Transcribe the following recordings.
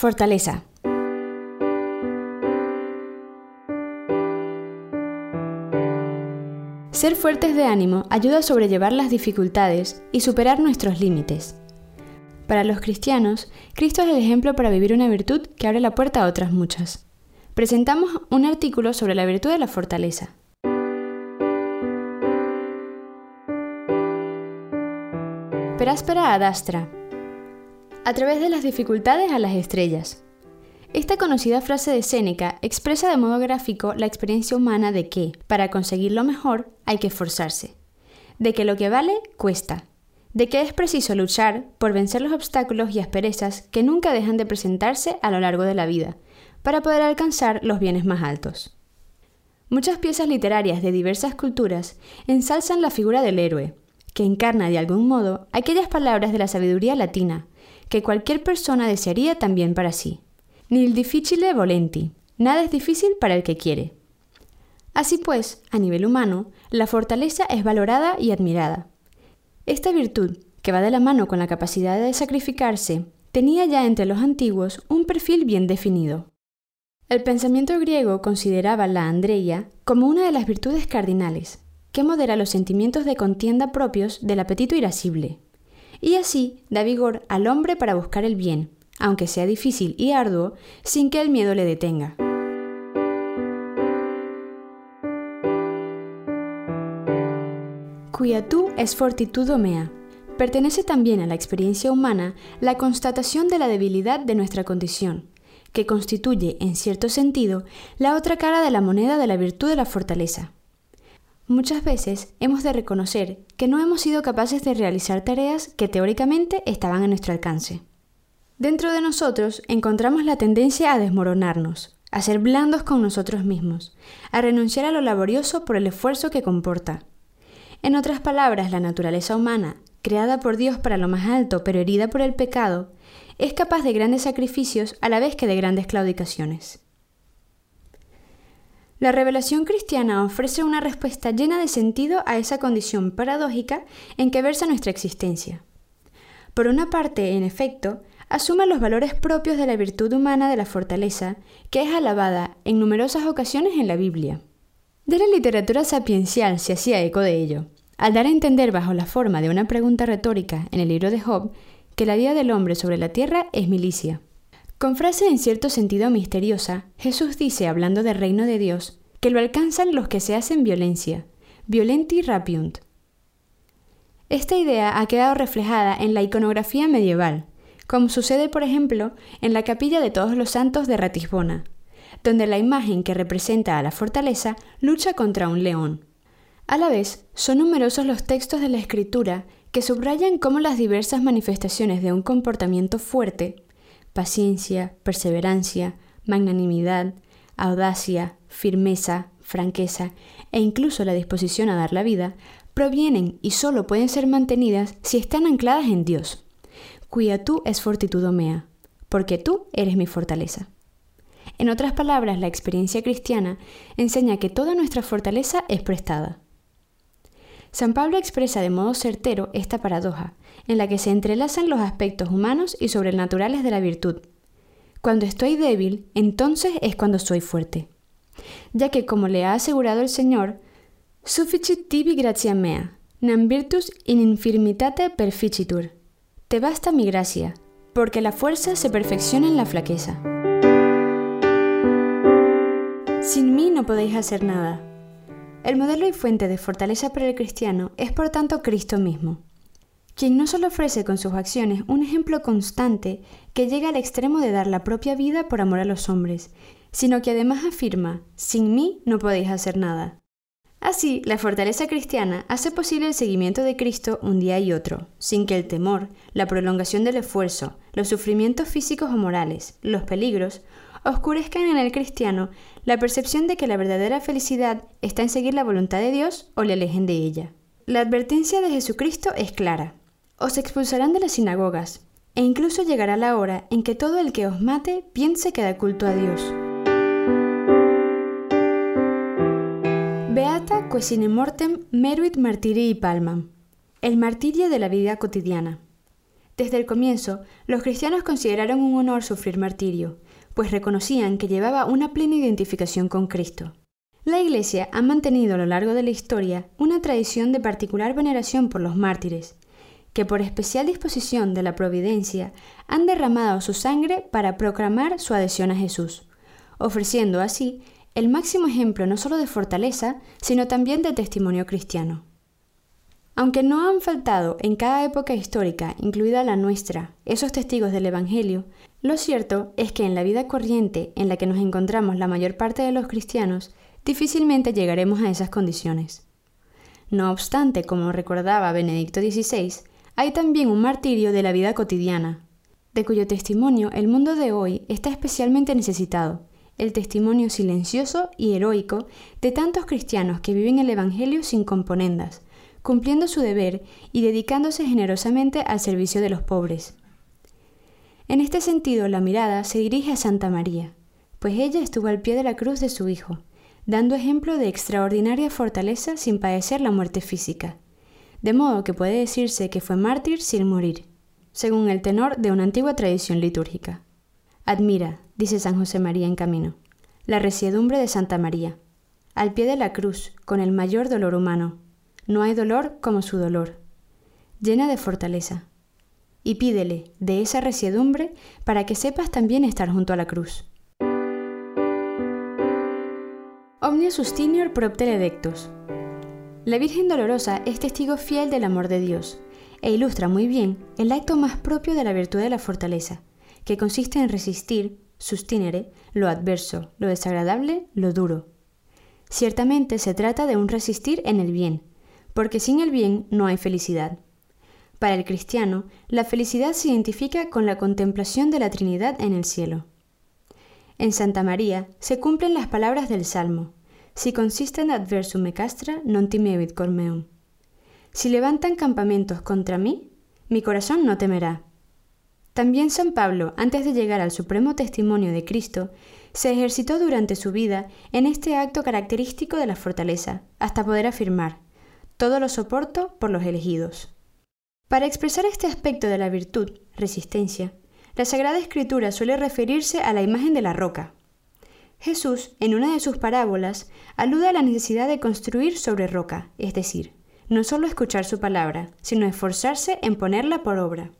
Fortaleza. Ser fuertes de ánimo ayuda a sobrellevar las dificultades y superar nuestros límites. Para los cristianos, Cristo es el ejemplo para vivir una virtud que abre la puerta a otras muchas. Presentamos un artículo sobre la virtud de la fortaleza. Peráspera ad astra. A través de las dificultades a las estrellas. Esta conocida frase de Séneca expresa de modo gráfico la experiencia humana de que, para conseguir lo mejor, hay que esforzarse, de que lo que vale cuesta, de que es preciso luchar por vencer los obstáculos y asperezas que nunca dejan de presentarse a lo largo de la vida, para poder alcanzar los bienes más altos. Muchas piezas literarias de diversas culturas ensalzan la figura del héroe, que encarna de algún modo aquellas palabras de la sabiduría latina que cualquier persona desearía también para sí. Nil difficile volenti. Nada es difícil para el que quiere. Así pues, a nivel humano, la fortaleza es valorada y admirada. Esta virtud, que va de la mano con la capacidad de sacrificarse, tenía ya entre los antiguos un perfil bien definido. El pensamiento griego consideraba la andreia como una de las virtudes cardinales, que modera los sentimientos de contienda propios del apetito irascible, y así da vigor al hombre para buscar el bien, aunque sea difícil y arduo, sin que el miedo le detenga. tú es fortitudo mea. Pertenece también a la experiencia humana la constatación de la debilidad de nuestra condición, que constituye, en cierto sentido, la otra cara de la moneda de la virtud de la fortaleza. Muchas veces hemos de reconocer que no hemos sido capaces de realizar tareas que teóricamente estaban a nuestro alcance. Dentro de nosotros encontramos la tendencia a desmoronarnos, a ser blandos con nosotros mismos, a renunciar a lo laborioso por el esfuerzo que comporta. En otras palabras, la naturaleza humana, creada por Dios para lo más alto pero herida por el pecado, es capaz de grandes sacrificios a la vez que de grandes claudicaciones. La revelación cristiana ofrece una respuesta llena de sentido a esa condición paradójica en que versa nuestra existencia. Por una parte, en efecto, asuma los valores propios de la virtud humana de la fortaleza, que es alabada en numerosas ocasiones en la Biblia. De la literatura sapiencial se hacía eco de ello, al dar a entender bajo la forma de una pregunta retórica en el libro de Job que la vida del hombre sobre la tierra es milicia. Con frase en cierto sentido misteriosa, Jesús dice, hablando del reino de Dios, que lo alcanzan los que se hacen violencia, violenti rapiunt. Esta idea ha quedado reflejada en la iconografía medieval, como sucede por ejemplo en la capilla de todos los santos de Ratisbona, donde la imagen que representa a la fortaleza lucha contra un león. A la vez, son numerosos los textos de la escritura que subrayan cómo las diversas manifestaciones de un comportamiento fuerte, paciencia, perseverancia, magnanimidad, audacia, firmeza, franqueza e incluso la disposición a dar la vida, provienen y solo pueden ser mantenidas si están ancladas en Dios cuya tú es fortitudo mea, porque tú eres mi fortaleza. En otras palabras, la experiencia cristiana enseña que toda nuestra fortaleza es prestada. San Pablo expresa de modo certero esta paradoja, en la que se entrelazan los aspectos humanos y sobrenaturales de la virtud. Cuando estoy débil, entonces es cuando soy fuerte. Ya que, como le ha asegurado el Señor, Sufficit tibi gratia mea, nam virtus in infirmitate perficitur. Te basta mi gracia, porque la fuerza se perfecciona en la flaqueza. Sin mí no podéis hacer nada. El modelo y fuente de fortaleza para el cristiano es por tanto Cristo mismo, quien no solo ofrece con sus acciones un ejemplo constante que llega al extremo de dar la propia vida por amor a los hombres, sino que además afirma, sin mí no podéis hacer nada. Así, la fortaleza cristiana hace posible el seguimiento de Cristo un día y otro, sin que el temor, la prolongación del esfuerzo, los sufrimientos físicos o morales, los peligros, oscurezcan en el cristiano la percepción de que la verdadera felicidad está en seguir la voluntad de Dios o le alejen de ella. La advertencia de Jesucristo es clara. Os expulsarán de las sinagogas, e incluso llegará la hora en que todo el que os mate piense que da culto a Dios. Beata quesine mortem meruit martirii palmam. El martirio de la vida cotidiana. Desde el comienzo, los cristianos consideraron un honor sufrir martirio, pues reconocían que llevaba una plena identificación con Cristo. La Iglesia ha mantenido a lo largo de la historia una tradición de particular veneración por los mártires, que por especial disposición de la providencia han derramado su sangre para proclamar su adhesión a Jesús, ofreciendo así el máximo ejemplo no solo de fortaleza, sino también de testimonio cristiano. Aunque no han faltado en cada época histórica, incluida la nuestra, esos testigos del Evangelio, lo cierto es que en la vida corriente en la que nos encontramos la mayor parte de los cristianos, difícilmente llegaremos a esas condiciones. No obstante, como recordaba Benedicto XVI, hay también un martirio de la vida cotidiana, de cuyo testimonio el mundo de hoy está especialmente necesitado, el testimonio silencioso y heroico de tantos cristianos que viven el Evangelio sin componendas, cumpliendo su deber y dedicándose generosamente al servicio de los pobres. En este sentido, la mirada se dirige a Santa María, pues ella estuvo al pie de la cruz de su Hijo, dando ejemplo de extraordinaria fortaleza sin padecer la muerte física, de modo que puede decirse que fue mártir sin morir, según el tenor de una antigua tradición litúrgica. Admira, dice San José María en camino, la resiedumbre de Santa María, al pie de la cruz, con el mayor dolor humano, no hay dolor como su dolor, llena de fortaleza. Y pídele de esa resiedumbre para que sepas también estar junto a la cruz. Omnia sustinior propter electus. La Virgen Dolorosa es testigo fiel del amor de Dios e ilustra muy bien el acto más propio de la virtud de la fortaleza, que consiste en resistir, sustinere, lo adverso, lo desagradable, lo duro. Ciertamente se trata de un resistir en el bien, porque sin el bien no hay felicidad. Para el cristiano, la felicidad se identifica con la contemplación de la Trinidad en el cielo. En Santa María se cumplen las palabras del Salmo, si consisten adversum me castra, non timevit cor meum. Si levantan campamentos contra mí, mi corazón no temerá. También San Pablo, antes de llegar al supremo testimonio de Cristo, se ejercitó durante su vida en este acto característico de la fortaleza, hasta poder afirmar, todo lo soporto por los elegidos. Para expresar este aspecto de la virtud, resistencia, la Sagrada Escritura suele referirse a la imagen de la roca. Jesús, en una de sus parábolas, alude a la necesidad de construir sobre roca, es decir, no solo escuchar su palabra, sino esforzarse en ponerla por obra.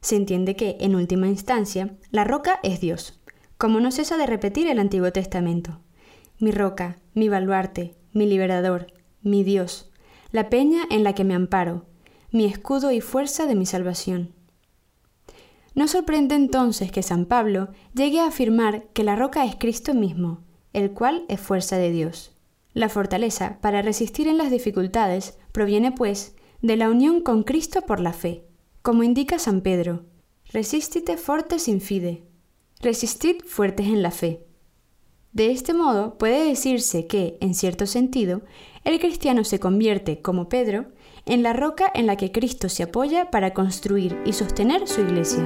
Se entiende que, en última instancia, la roca es Dios, como no cesa de repetir el Antiguo Testamento. Mi roca, mi baluarte, mi liberador, mi Dios, la peña en la que me amparo, mi escudo y fuerza de mi salvación. No sorprende entonces que San Pablo llegue a afirmar que la roca es Cristo mismo, el cual es fuerza de Dios. La fortaleza para resistir en las dificultades proviene, pues, de la unión con Cristo por la fe, como indica San Pedro. Resistite fortes in fide. Resistid fuertes en la fe. De este modo puede decirse que, en cierto sentido, el cristiano se convierte, como Pedro, en la roca en la que Cristo se apoya para construir y sostener su iglesia.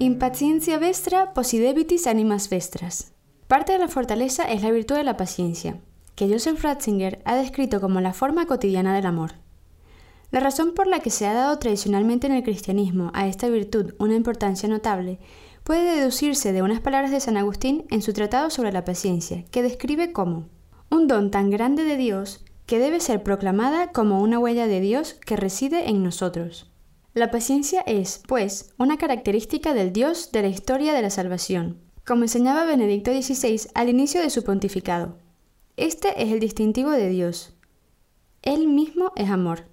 Impaciencia vestra posidebitis animas vestras. Parte de la fortaleza es la virtud de la paciencia, que Joseph Ratzinger ha descrito como la forma cotidiana del amor. La razón por la que se ha dado tradicionalmente en el cristianismo a esta virtud una importancia notable puede deducirse de unas palabras de San Agustín en su tratado sobre la paciencia, que describe como un don tan grande de Dios que debe ser proclamada como una huella de Dios que reside en nosotros. La paciencia es, pues, una característica del Dios de la historia de la salvación, como enseñaba Benedicto XVI al inicio de su pontificado. Este es el distintivo de Dios. Él mismo es amor.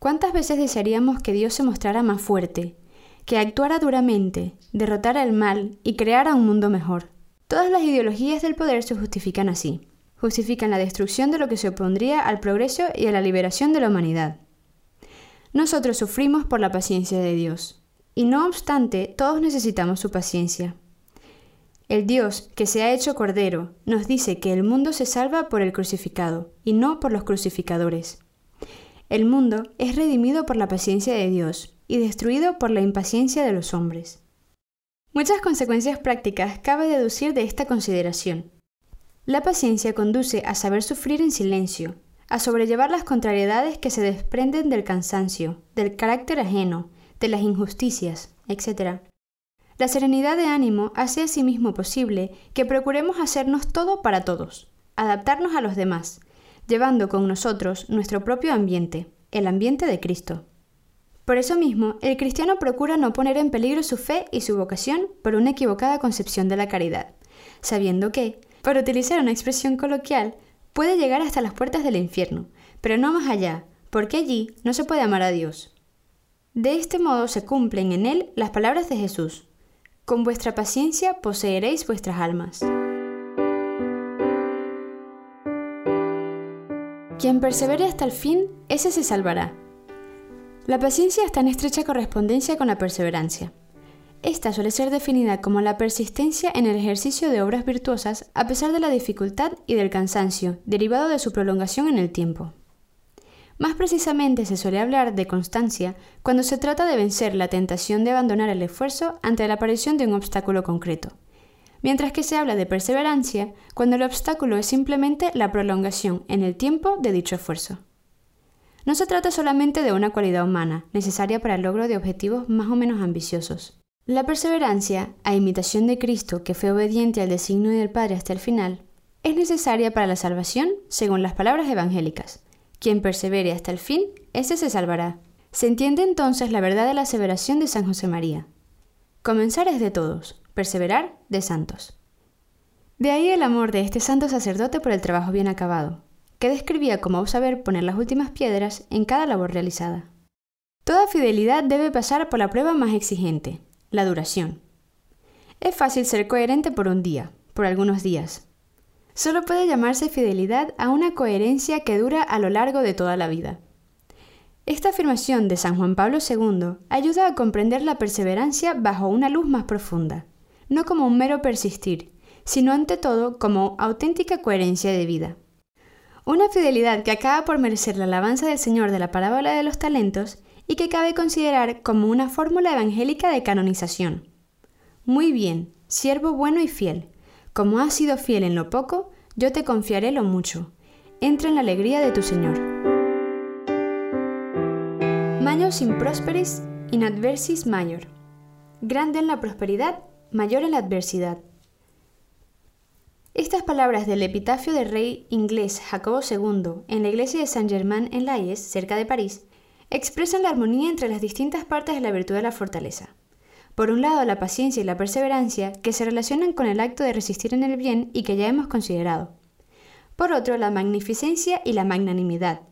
¿Cuántas veces desearíamos que Dios se mostrara más fuerte, que actuara duramente, derrotara el mal y creara un mundo mejor. Todas las ideologías del poder se justifican así. Justifican la destrucción de lo que se opondría al progreso y a la liberación de la humanidad. Nosotros sufrimos por la paciencia de Dios, y no obstante, todos necesitamos su paciencia. El Dios, que se ha hecho Cordero, nos dice que el mundo se salva por el crucificado, y no por los crucificadores. El mundo es redimido por la paciencia de Dios, y destruido por la impaciencia de los hombres. Muchas consecuencias prácticas cabe deducir de esta consideración. La paciencia conduce a saber sufrir en silencio, a sobrellevar las contrariedades que se desprenden del cansancio, del carácter ajeno, de las injusticias, etc. La serenidad de ánimo hace asimismo posible que procuremos hacernos todo para todos, adaptarnos a los demás, llevando con nosotros nuestro propio ambiente, el ambiente de Cristo. Por eso mismo, el cristiano procura no poner en peligro su fe y su vocación por una equivocada concepción de la caridad, sabiendo que, por utilizar una expresión coloquial, puede llegar hasta las puertas del infierno, pero no más allá, porque allí no se puede amar a Dios. De este modo se cumplen en él las palabras de Jesús. Con vuestra paciencia poseeréis vuestras almas. Quien persevere hasta el fin, ese se salvará. La paciencia está en estrecha correspondencia con la perseverancia. Esta suele ser definida como la persistencia en el ejercicio de obras virtuosas a pesar de la dificultad y del cansancio, derivado de su prolongación en el tiempo. Más precisamente se suele hablar de constancia cuando se trata de vencer la tentación de abandonar el esfuerzo ante la aparición de un obstáculo concreto, mientras que se habla de perseverancia cuando el obstáculo es simplemente la prolongación en el tiempo de dicho esfuerzo. No se trata solamente de una cualidad humana, necesaria para el logro de objetivos más o menos ambiciosos. La perseverancia, a imitación de Cristo, que fue obediente al designio del Padre hasta el final, es necesaria para la salvación según las palabras evangélicas. Quien persevere hasta el fin, ese se salvará. Se entiende entonces la verdad de la aseveración de San José María. Comenzar es de todos, perseverar de santos. De ahí el amor de este santo sacerdote por el trabajo bien acabado, que describía cómo saber poner las últimas piedras en cada labor realizada. Toda fidelidad debe pasar por la prueba más exigente, la duración. Es fácil ser coherente por un día, por algunos días. Solo puede llamarse fidelidad a una coherencia que dura a lo largo de toda la vida. Esta afirmación de San Juan Pablo II ayuda a comprender la perseverancia bajo una luz más profunda, no como un mero persistir, sino ante todo como auténtica coherencia de vida. Una fidelidad que acaba por merecer la alabanza del Señor de la parábola de los talentos y que cabe considerar como una fórmula evangélica de canonización. Muy bien, siervo bueno y fiel, como has sido fiel en lo poco, yo te confiaré lo mucho. Entra en la alegría de tu Señor. Maños in prosperis in adversis mayor. Grande en la prosperidad, mayor en la adversidad. Estas palabras del epitafio del rey inglés Jacobo II en la iglesia de Saint-Germain en Laïs, cerca de París, expresan la armonía entre las distintas partes de la virtud de la fortaleza. Por un lado, la paciencia y la perseverancia, que se relacionan con el acto de resistir en el bien y que ya hemos considerado. Por otro, la magnificencia y la magnanimidad,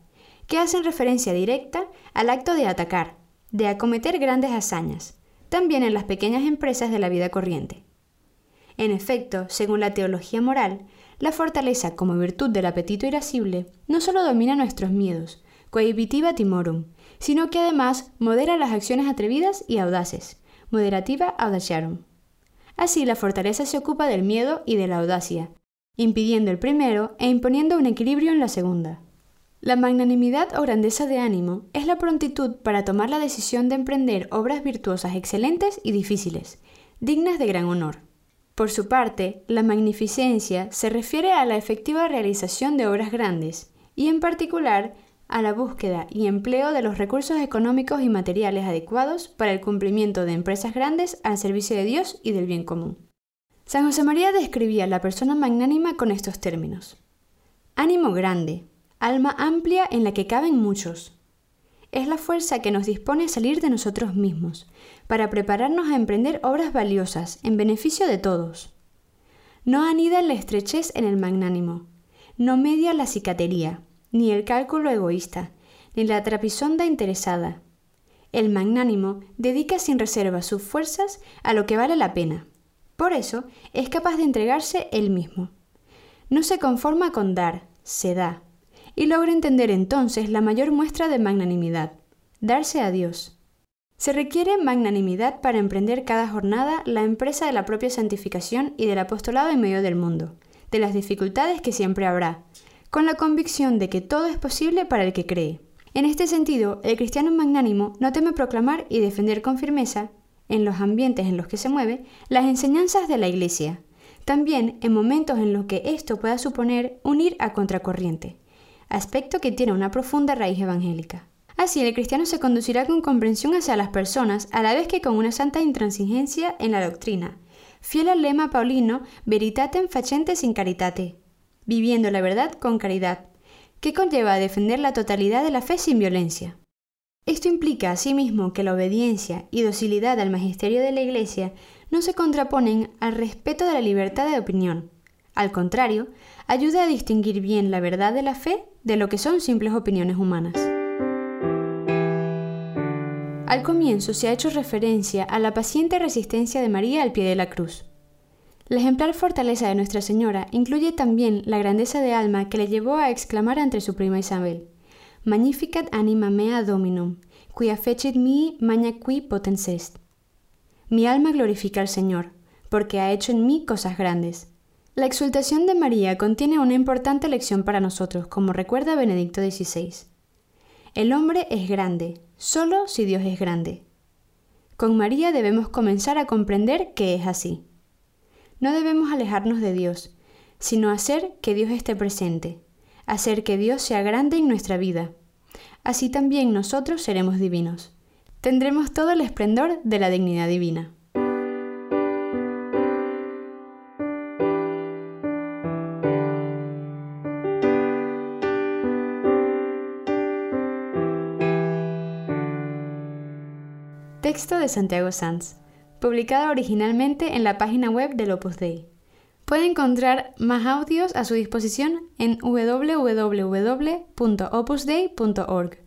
que hacen referencia directa al acto de atacar, de acometer grandes hazañas, también en las pequeñas empresas de la vida corriente. En efecto, según la teología moral, la fortaleza como virtud del apetito irascible no solo domina nuestros miedos, cohibitiva timorum, sino que además modera las acciones atrevidas y audaces, moderativa audaciarum. Así la fortaleza se ocupa del miedo y de la audacia, impidiendo el primero e imponiendo un equilibrio en la segunda. La magnanimidad o grandeza de ánimo es la prontitud para tomar la decisión de emprender obras virtuosas excelentes y difíciles, dignas de gran honor. Por su parte, la magnificencia se refiere a la efectiva realización de obras grandes, y en particular a la búsqueda y empleo de los recursos económicos y materiales adecuados para el cumplimiento de empresas grandes al servicio de Dios y del bien común. San José María describía a la persona magnánima con estos términos. Ánimo grande, alma amplia en la que caben muchos. Es la fuerza que nos dispone a salir de nosotros mismos, para prepararnos a emprender obras valiosas en beneficio de todos. No anida la estrechez en el magnánimo, no media la cicatería, ni el cálculo egoísta, ni la trapisonda interesada. El magnánimo dedica sin reserva sus fuerzas a lo que vale la pena. Por eso es capaz de entregarse él mismo. No se conforma con dar, se da, y logra entender entonces la mayor muestra de magnanimidad, darse a Dios. Se requiere magnanimidad para emprender cada jornada la empresa de la propia santificación y del apostolado en medio del mundo, de las dificultades que siempre habrá, con la convicción de que todo es posible para el que cree. En este sentido, el cristiano magnánimo no teme proclamar y defender con firmeza, en los ambientes en los que se mueve, las enseñanzas de la Iglesia, también en momentos en los que esto pueda suponer unir a contracorriente, aspecto que tiene una profunda raíz evangélica. Así, el cristiano se conducirá con comprensión hacia las personas, a la vez que con una santa intransigencia en la doctrina, fiel al lema paulino Veritatem facentes in caritate, viviendo la verdad con caridad, que conlleva a defender la totalidad de la fe sin violencia. Esto implica asimismo que la obediencia y docilidad al magisterio de la Iglesia no se contraponen al respeto de la libertad de opinión. Al contrario, ayuda a distinguir bien la verdad de la fe de lo que son simples opiniones humanas. Al comienzo se ha hecho referencia a la paciente resistencia de María al pie de la cruz. La ejemplar fortaleza de Nuestra Señora incluye también la grandeza de alma que le llevó a exclamar ante su prima Isabel, Magnificat anima mea dominum, quia fecit mi magna qui potens est. Mi alma glorifica al Señor, porque ha hecho en mí cosas grandes. La exultación de María contiene una importante lección para nosotros, como recuerda Benedicto XVI. El hombre es grande, solo si Dios es grande. Con María debemos comenzar a comprender que es así. No debemos alejarnos de Dios, sino hacer que Dios esté presente, hacer que Dios sea grande en nuestra vida. Así también nosotros seremos divinos. Tendremos todo el esplendor de la dignidad divina. Texto de Santiago Sanz, publicado originalmente en la página web del Opus Dei. Puede encontrar más audios a su disposición en www.opusdei.org